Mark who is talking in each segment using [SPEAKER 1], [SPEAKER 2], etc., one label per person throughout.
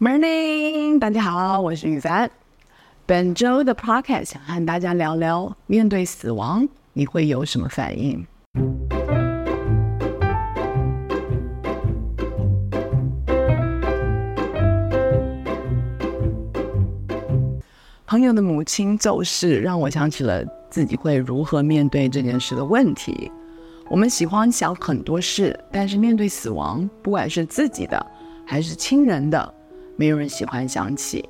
[SPEAKER 1] Morning，大家好，我是雨凡。本周的 Podcast 想和大家聊聊，面对死亡，你会有什么反应？朋友的母亲骤逝，让我想起了自己会如何面对这件事的问题。我们喜欢想很多事，但是面对死亡，不管是自己的还是亲人的，没有人喜欢想起。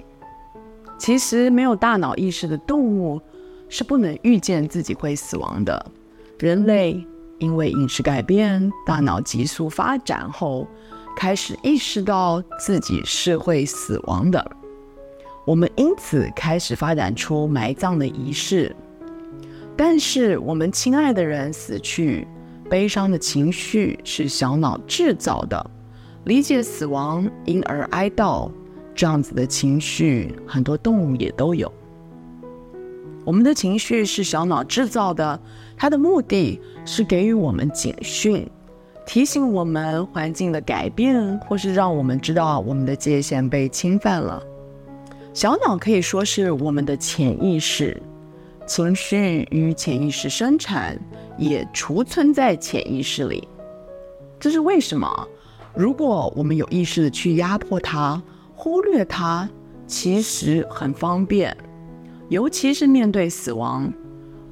[SPEAKER 1] 其实，没有大脑意识的动物是不能预见自己会死亡的。人类因为饮食改变，大脑急速发展后，开始意识到自己是会死亡的。我们因此开始发展出埋葬的仪式。但是，我们亲爱的人死去，悲伤的情绪是小脑制造的，理解死亡，因而哀悼。这样子的情绪，很多动物也都有。我们的情绪是小脑制造的，它的目的是给予我们警讯，提醒我们环境的改变，或是让我们知道我们的界限被侵犯了。小脑可以说是我们的潜意识，情绪与潜意识生产，也储存在潜意识里。这是为什么？如果我们有意识的去压迫它，忽略它其实很方便，尤其是面对死亡，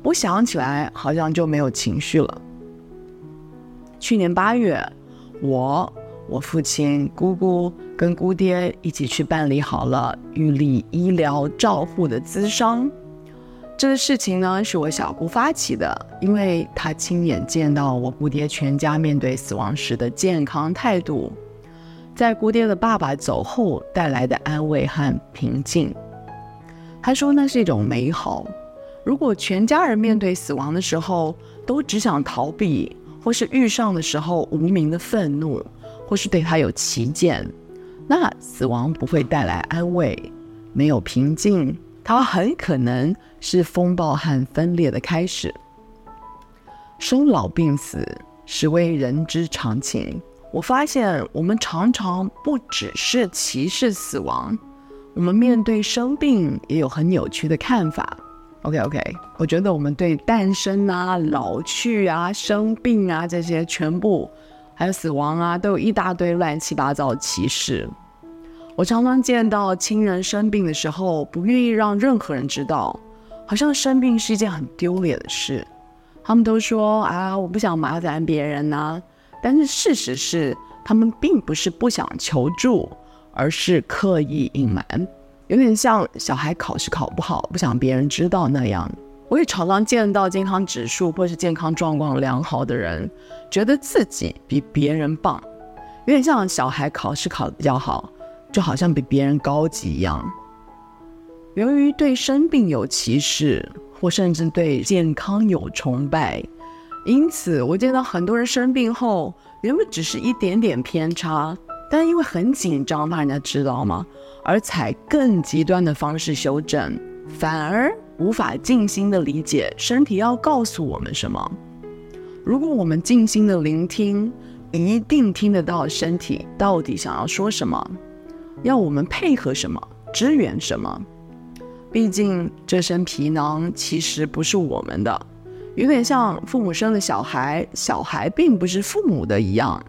[SPEAKER 1] 不想起来好像就没有情绪了。去年八月，我、我父亲、姑姑跟姑爹一起去办理好了预立医疗照护的咨商。这个事情呢，是我小姑发起的，因为她亲眼见到我姑爹全家面对死亡时的健康态度。在姑爹的爸爸走后带来的安慰和平静，他说那是一种美好。如果全家人面对死亡的时候都只想逃避，或是遇上的时候无名的愤怒，或是对他有歧见，那死亡不会带来安慰，没有平静，它很可能是风暴和分裂的开始。生老病死实为人之常情。我发现，我们常常不只是歧视死亡，我们面对生病也有很扭曲的看法。OK OK，我觉得我们对诞生啊、老去啊、生病啊这些全部，还有死亡啊，都有一大堆乱七八糟的歧视。我常常见到亲人生病的时候，不愿意让任何人知道，好像生病是一件很丢脸的事。他们都说啊，我不想麻烦别人呐、但是事实是，他们并不是不想求助，而是刻意隐瞒，有点像小孩考试考不好，不想别人知道那样。我也常常见到健康指数或是健康状况良好的人，觉得自己比别人棒，有点像小孩考试考得比较好，就好像比别人高级一样。由于对生病有歧视，或甚至对健康有崇拜。因此，我见到很多人生病后，原本只是一点点偏差，但因为很紧张，怕人家知道吗？而采更极端的方式修正，反而无法静心的理解身体要告诉我们什么。如果我们静心的聆听，一定听得到身体到底想要说什么，要我们配合什么，支援什么。毕竟这身皮囊其实不是我们的。有点像父母生的小孩，小孩并不是父母的一样。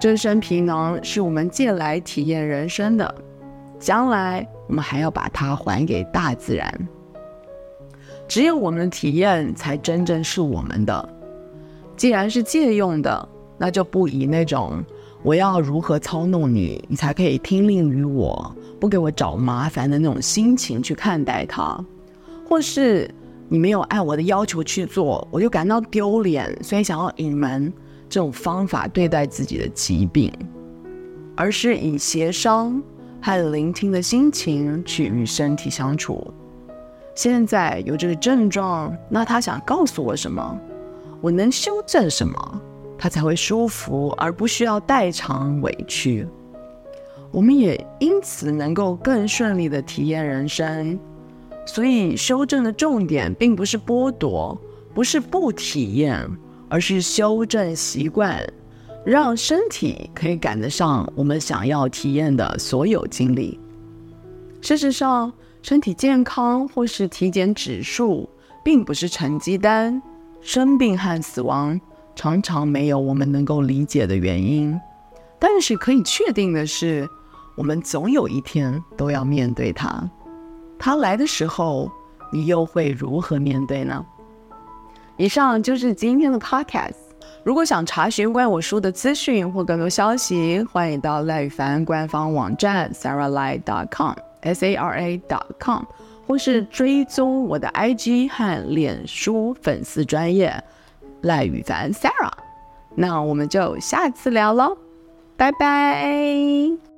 [SPEAKER 1] 这身皮囊是我们借来体验人生的，将来我们还要把它还给大自然。只有我们的体验才真正是我们的。既然是借用的，那就不以那种我要如何操弄你，你才可以听令于我，不给我找麻烦的那种心情去看待它，或是。你没有按我的要求去做，我就感到丢脸，所以想要隐瞒这种方法对待自己的疾病，而是以协商和聆听的心情去与身体相处。现在有这个症状，那他想告诉我什么？我能修正什么？他才会舒服，而不需要代偿委屈。我们也因此能够更顺利地体验人生。所以，修正的重点并不是剥夺，不是不体验，而是修正习惯，让身体可以赶得上我们想要体验的所有经历。事实上，身体健康或是体检指数并不是成绩单。生病和死亡常常没有我们能够理解的原因，但是可以确定的是，我们总有一天都要面对它。它来的时候，你又会如何面对呢？以上就是今天的 podcast。如果想查询关于我书的资讯或更多消息，欢迎到赖宇凡官方网站 saralye.com，s a r a dot com，或是追踪我的 IG 和脸书粉丝专业赖宇凡 Sarah。那我们就下次聊喽，拜拜。